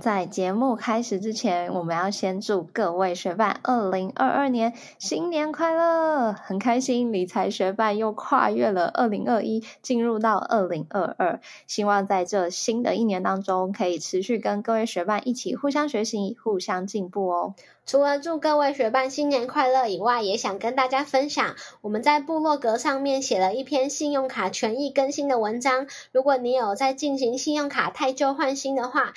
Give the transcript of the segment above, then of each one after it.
在节目开始之前，我们要先祝各位学伴二零二二年新年快乐！很开心，理财学伴又跨越了二零二一，进入到二零二二。希望在这新的一年当中，可以持续跟各位学伴一起互相学习、互相进步哦。除了祝各位学伴新年快乐以外，也想跟大家分享，我们在部落格上面写了一篇信用卡权益更新的文章。如果你有在进行信用卡太旧换新的话，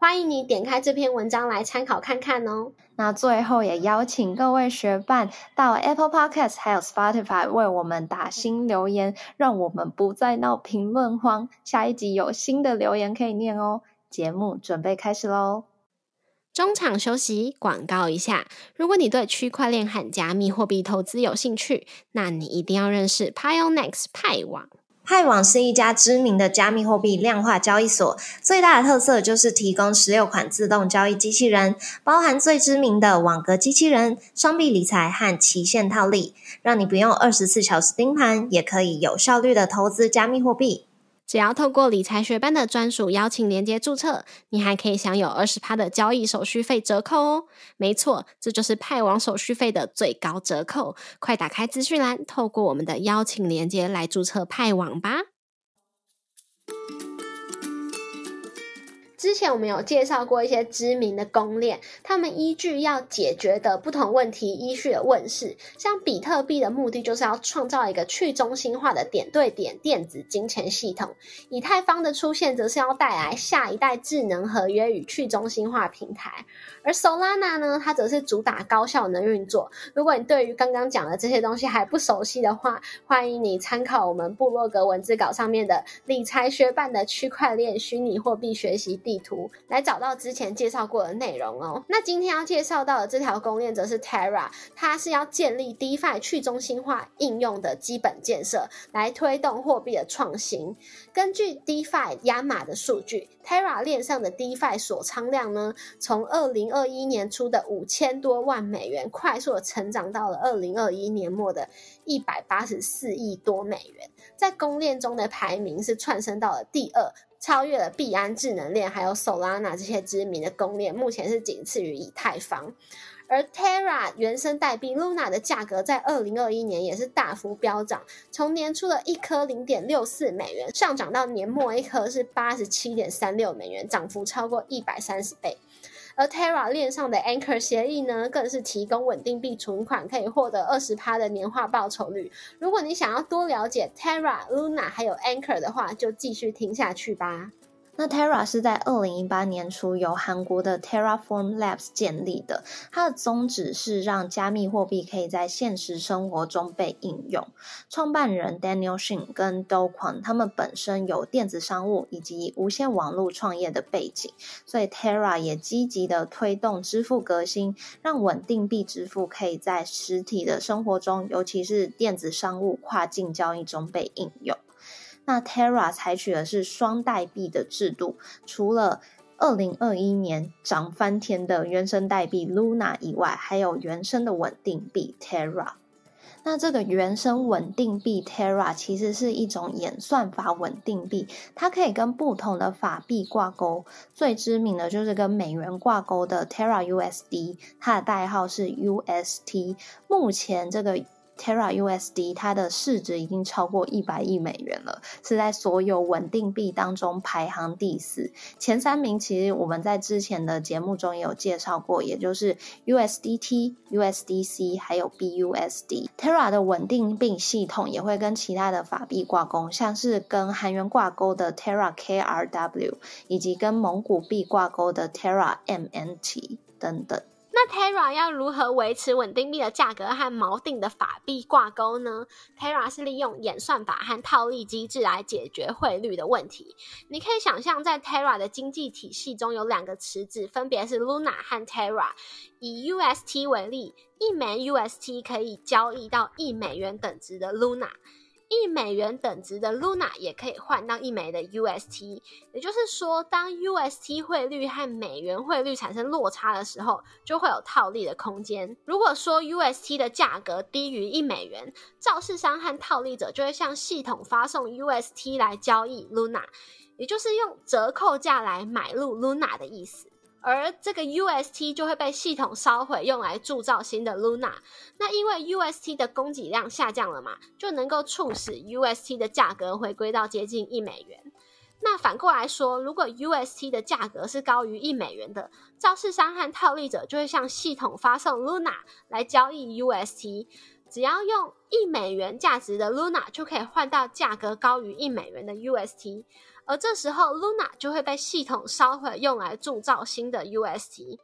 欢迎你点开这篇文章来参考看看哦。那最后也邀请各位学伴到 Apple Podcast 还有 Spotify 为我们打新留言，让我们不再闹评论荒。下一集有新的留言可以念哦。节目准备开始喽。中场休息，广告一下。如果你对区块链和加密货币投资有兴趣，那你一定要认识 Pionex 派网。派网是一家知名的加密货币量化交易所，最大的特色就是提供十六款自动交易机器人，包含最知名的网格机器人、双币理财和期限套利，让你不用二十四小时盯盘，也可以有效率的投资加密货币。只要透过理财学班的专属邀请连接注册，你还可以享有二十趴的交易手续费折扣哦。没错，这就是派网手续费的最高折扣。快打开资讯栏，透过我们的邀请连接来注册派网吧。之前我们有介绍过一些知名的公链，他们依据要解决的不同问题依序的问世。像比特币的目的就是要创造一个去中心化的点对点电子金钱系统，以太坊的出现则是要带来下一代智能合约与去中心化平台。而 Solana 呢，它则是主打高效能运作。如果你对于刚刚讲的这些东西还不熟悉的话，欢迎你参考我们部落格文字稿上面的理财学办的区块链虚拟货币学习。地地图来找到之前介绍过的内容哦。那今天要介绍到的这条公链则是 Terra，它是要建立 DeFi 去中心化应用的基本建设，来推动货币的创新。根据 DeFi 亚马的数据，Terra 链上的 DeFi 锁仓量呢，从二零二一年初的五千多万美元，快速的成长到了二零二一年末的一百八十四亿多美元，在公链中的排名是窜升到了第二。超越了币安智能链，还有 Solana 这些知名的公链，目前是仅次于以太坊。而 Terra 原生代币 Luna 的价格在二零二一年也是大幅飙涨，从年初的一颗零点六四美元，上涨到年末一颗是八十七点三六美元，涨幅超过一百三十倍。而 Terra 链上的 Anchor 协议呢，更是提供稳定币存款可以获得二十趴的年化报酬率。如果你想要多了解 Terra、Luna 还有 Anchor 的话，就继续听下去吧。那 Terra 是在二零一八年初由韩国的 Terraform Labs 建立的，它的宗旨是让加密货币可以在现实生活中被应用。创办人 Daniel Shin 跟 Do Kwon 他们本身有电子商务以及无线网络创业的背景，所以 Terra 也积极的推动支付革新，让稳定币支付可以在实体的生活中，尤其是电子商务跨境交易中被应用。那 Terra 采取的是双代币的制度，除了二零二一年涨翻天的原生代币 Luna 以外，还有原生的稳定币 Terra。那这个原生稳定币 Terra 其实是一种演算法稳定币，它可以跟不同的法币挂钩。最知名的就是跟美元挂钩的 Terra USD，它的代号是 UST。目前这个。Terra USD 它的市值已经超过一百亿美元了，是在所有稳定币当中排行第四。前三名其实我们在之前的节目中也有介绍过，也就是 USDT、USDC 还有 BUSD。Terra 的稳定币系统也会跟其他的法币挂钩，像是跟韩元挂钩的 Terra KRW，以及跟蒙古币挂钩的 Terra MNT 等等。那 Terra 要如何维持稳定币的价格和锚定的法币挂钩呢？Terra 是利用演算法和套利机制来解决汇率的问题。你可以想象，在 Terra 的经济体系中有两个池子，分别是 Luna 和 Terra。以 UST 为例，一枚 UST 可以交易到一美元等值的 Luna。一美元等值的 Luna 也可以换到一枚的 UST。也就是说，当 UST 汇率和美元汇率产生落差的时候，就会有套利的空间。如果说 UST 的价格低于一美元，肇事商和套利者就会向系统发送 UST 来交易 Luna，也就是用折扣价来买入 Luna 的意思。而这个 UST 就会被系统烧毁，用来铸造新的 Luna。那因为 UST 的供给量下降了嘛，就能够促使 UST 的价格回归到接近一美元。那反过来说，如果 UST 的价格是高于一美元的，肇事商和套利者就会向系统发送 Luna 来交易 UST。只要用一美元价值的 Luna 就可以换到价格高于一美元的 UST。而这时候，Luna 就会被系统烧毁，用来铸造新的 UST。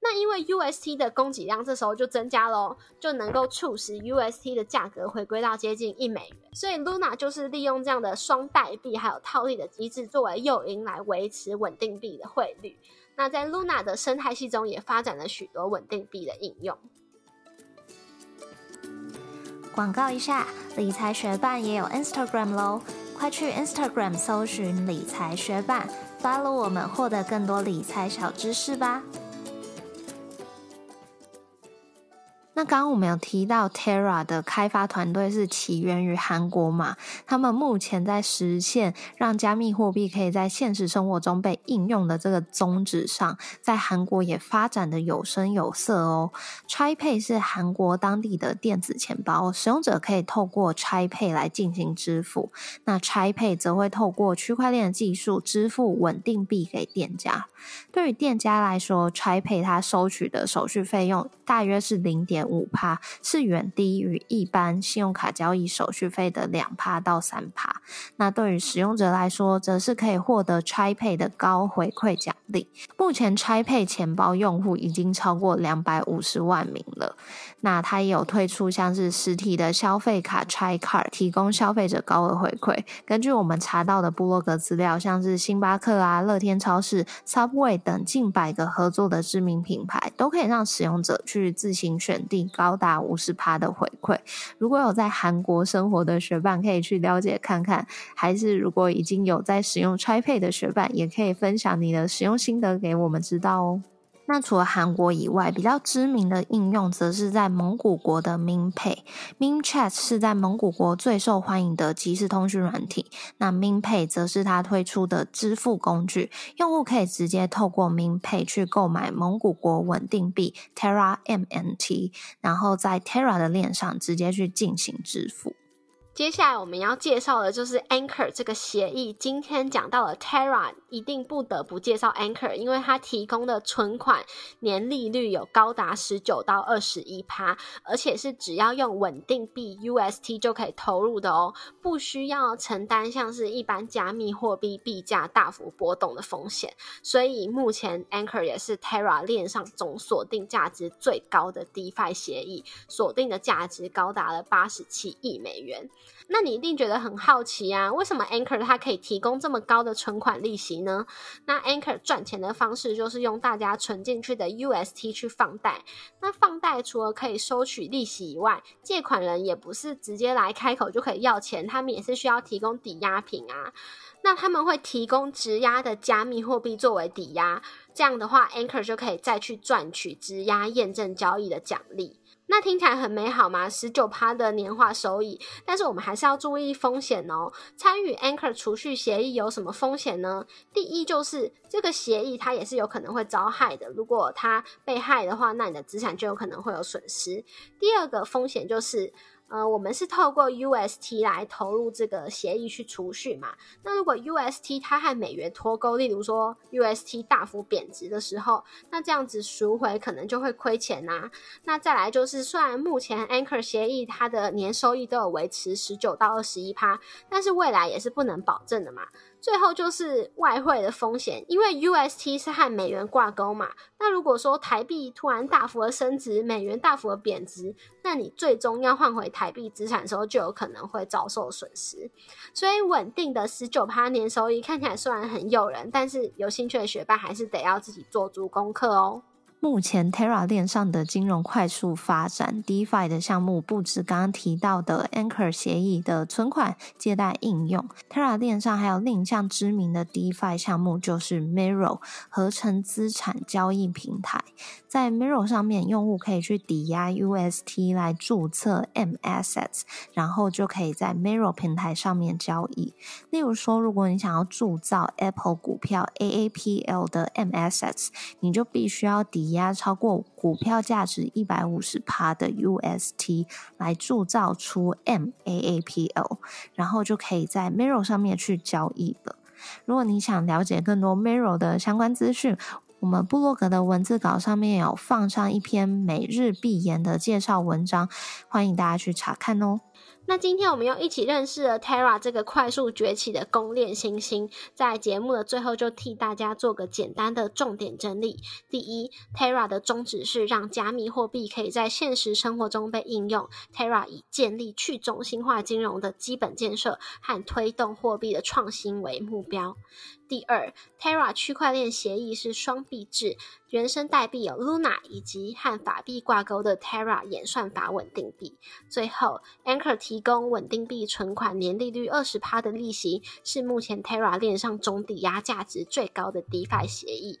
那因为 UST 的供给量这时候就增加喽，就能够促使 UST 的价格回归到接近一美元。所以 Luna 就是利用这样的双代币还有套利的机制作为诱因来维持稳定币的汇率。那在 Luna 的生态系中也发展了许多稳定币的应用。广告一下，理财学办也有 Instagram 喽。快去 Instagram 搜寻理财学伴，follow 我们，获得更多理财小知识吧。那刚刚我们有提到 Terra 的开发团队是起源于韩国嘛？他们目前在实现让加密货币可以在现实生活中被应用的这个宗旨上，在韩国也发展的有声有色哦。ChaiPay 是韩国当地的电子钱包，使用者可以透过 ChaiPay 来进行支付。那 ChaiPay 则会透过区块链的技术支付稳定币给店家。对于店家来说，ChaiPay 它收取的手续费用大约是零点。五趴是远低于一般信用卡交易手续费的两趴到三趴。那对于使用者来说，则是可以获得拆配的高回馈奖励。目前拆配钱包用户已经超过两百五十万名了。那它也有推出像是实体的消费卡 Try Card，提供消费者高额回馈。根据我们查到的部落格资料，像是星巴克啊、乐天超市、Subway 等近百个合作的知名品牌，都可以让使用者去自行选定。高达五十趴的回馈，如果有在韩国生活的学伴，可以去了解看看；还是如果已经有在使用 ChaiPay 的学伴，也可以分享你的使用心得给我们知道哦。那除了韩国以外，比较知名的应用则是在蒙古国的 MinPay。MinChat 是在蒙古国最受欢迎的即时通讯软体。那 MinPay 则是它推出的支付工具，用户可以直接透过 MinPay 去购买蒙古国稳定币 Terra MNT，然后在 Terra 的链上直接去进行支付。接下来我们要介绍的就是 Anchor 这个协议。今天讲到了 Terra，一定不得不介绍 Anchor，因为它提供的存款年利率有高达十九到二十一趴，而且是只要用稳定币 UST 就可以投入的哦，不需要承担像是一般加密货币币价大幅波动的风险。所以目前 Anchor 也是 Terra 链上总锁定价值最高的 DeFi 协议，锁定的价值高达了八十七亿美元。那你一定觉得很好奇啊，为什么 Anchor 它可以提供这么高的存款利息呢？那 Anchor 赚钱的方式就是用大家存进去的 UST 去放贷。那放贷除了可以收取利息以外，借款人也不是直接来开口就可以要钱，他们也是需要提供抵押品啊。那他们会提供质押的加密货币作为抵押，这样的话 Anchor 就可以再去赚取质押验证交易的奖励。那听起来很美好吗？十九趴的年化收益，但是我们还是要注意风险哦。参与 Anchor 储蓄协议有什么风险呢？第一就是这个协议它也是有可能会遭害的，如果它被害的话，那你的资产就有可能会有损失。第二个风险就是。呃，我们是透过 UST 来投入这个协议去储蓄嘛？那如果 UST 它和美元脱钩，例如说 UST 大幅贬值的时候，那这样子赎回可能就会亏钱呐。那再来就是，虽然目前 Anchor 协议它的年收益都有维持十九到二十一趴，但是未来也是不能保证的嘛。最后就是外汇的风险，因为 UST 是和美元挂钩嘛。那如果说台币突然大幅的升值，美元大幅的贬值，那你最终要换回台币资产的时候，就有可能会遭受损失。所以稳定的十九趴年收益看起来虽然很诱人，但是有兴趣的学霸还是得要自己做足功课哦。目前 Terra 链上的金融快速发展，DeFi 的项目不止刚刚提到的 Anchor 协议的存款借贷应用，Terra 链上还有另一项知名的 DeFi 项目，就是 Mirror 合成资产交易平台。在 Mirror 上面，用户可以去抵押 UST 来注册 M Assets，然后就可以在 Mirror 平台上面交易。例如说，如果你想要铸造 Apple 股票 AAPL 的 M Assets，你就必须要抵押超过股票价值一百五十趴的 UST 来铸造出 MAAPL，然后就可以在 Mirror 上面去交易了。如果你想了解更多 Mirror 的相关资讯，我们部落格的文字稿上面有放上一篇每日必言的介绍文章，欢迎大家去查看哦。那今天我们又一起认识了 Terra 这个快速崛起的公链新星，在节目的最后就替大家做个简单的重点整理。第一，Terra 的宗旨是让加密货币可以在现实生活中被应用。Terra 以建立去中心化金融的基本建设和推动货币的创新为目标。第二，Terra 区块链协议是双币制，原生代币有 Luna 以及和法币挂钩的 Terra 演算法稳定币。最后，Anchor 提供稳定币存款年利率二十趴的利息，是目前 Terra 链上总抵押价值最高的 DeFi 协议。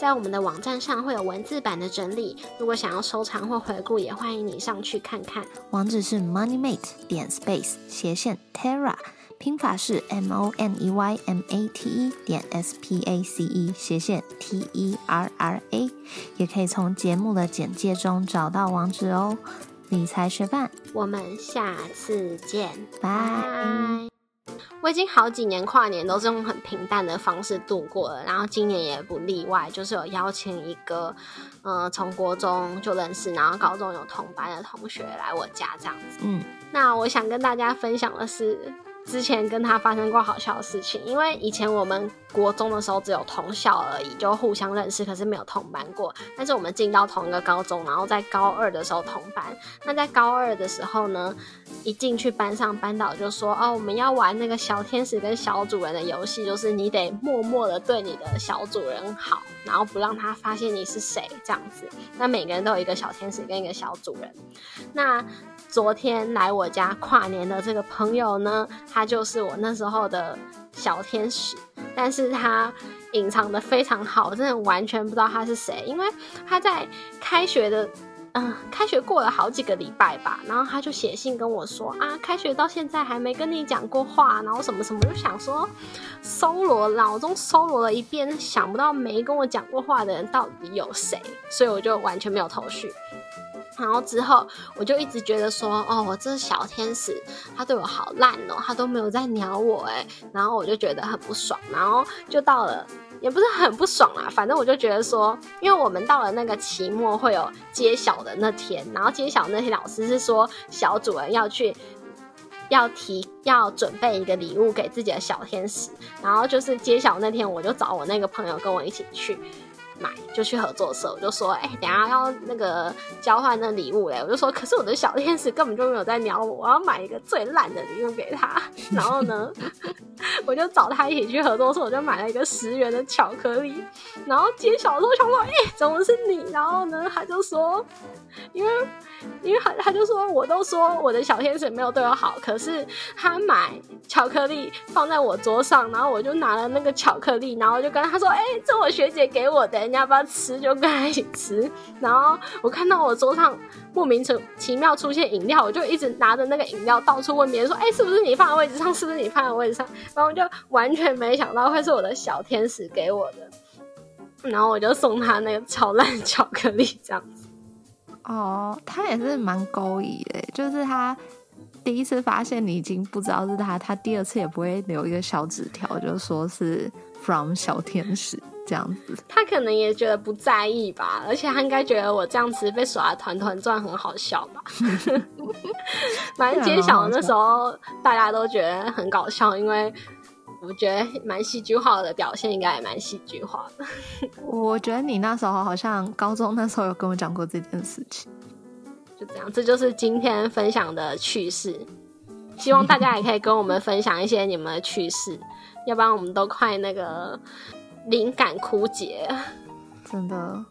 在我们的网站上会有文字版的整理，如果想要收藏或回顾，也欢迎你上去看看。网址是 moneymate 点 space 斜线 terra，拼法是 m o n e y m a t e 点 s p a c e 斜线 t e r r a，也可以从节目的简介中找到网址哦。理财学伴，我们下次见，拜。我已经好几年跨年都是用很平淡的方式度过了，然后今年也不例外，就是有邀请一个，呃，从国中就认识，然后高中有同班的同学来我家这样子。嗯，那我想跟大家分享的是。之前跟他发生过好笑的事情，因为以前我们国中的时候只有同校而已，就互相认识，可是没有同班过。但是我们进到同一个高中，然后在高二的时候同班。那在高二的时候呢，一进去班上，班导就说：“哦，我们要玩那个小天使跟小主人的游戏，就是你得默默的对你的小主人好，然后不让他发现你是谁这样子。那每个人都有一个小天使跟一个小主人。那昨天来我家跨年的这个朋友呢，他就是我那时候的小天使，但是他隐藏的非常好，真的完全不知道他是谁，因为他在开学的，嗯，开学过了好几个礼拜吧，然后他就写信跟我说啊，开学到现在还没跟你讲过话，然后什么什么，就想说搜罗脑中搜罗了一遍，想不到没跟我讲过话的人到底有谁，所以我就完全没有头绪。然后之后，我就一直觉得说，哦，我这小天使，他对我好烂哦，他都没有在鸟我哎，然后我就觉得很不爽，然后就到了，也不是很不爽啊，反正我就觉得说，因为我们到了那个期末会有揭晓的那天，然后揭晓那天老师是说小主人要去，要提要准备一个礼物给自己的小天使，然后就是揭晓那天，我就找我那个朋友跟我一起去。买就去合作社，我就说，哎，等下要那个交换那礼物嘞，我就说，可是我的小天使根本就没有在鸟我，我要买一个最烂的礼物给他。然后呢，我就找他一起去合作社，我就买了一个十元的巧克力。然后揭晓的时候，想说，哎，怎么是你？然后呢，他就说，因为，因为他他就说，我都说我的小天使没有对我好，可是他买巧克力放在我桌上，然后我就拿了那个巧克力，然后就跟他说，哎，这我学姐给我的。你要不要吃？就跟他一起吃。然后我看到我桌上莫名其妙出现饮料，我就一直拿着那个饮料到处问别人说：“哎，是不是你放在位置上？是不是你放在位置上？”然后我就完全没想到会是我的小天使给我的。然后我就送他那个超烂巧克力，这样子。哦，他也是蛮勾引的，就是他第一次发现你已经不知道是他，他第二次也不会留一个小纸条，就说是 from 小天使。这样子。他可能也觉得不在意吧，而且他应该觉得我这样子被耍团团转很好笑吧。反正揭晓的那时候，大家都觉得很搞笑，因为我觉得蛮戏剧化的表现，应该也蛮戏剧化的。我觉得你那时候好像高中那时候有跟我讲过这件事情。就这样，这就是今天分享的趣事。希望大家也可以跟我们分享一些你们的趣事，要不然我们都快那个灵感枯竭。真的，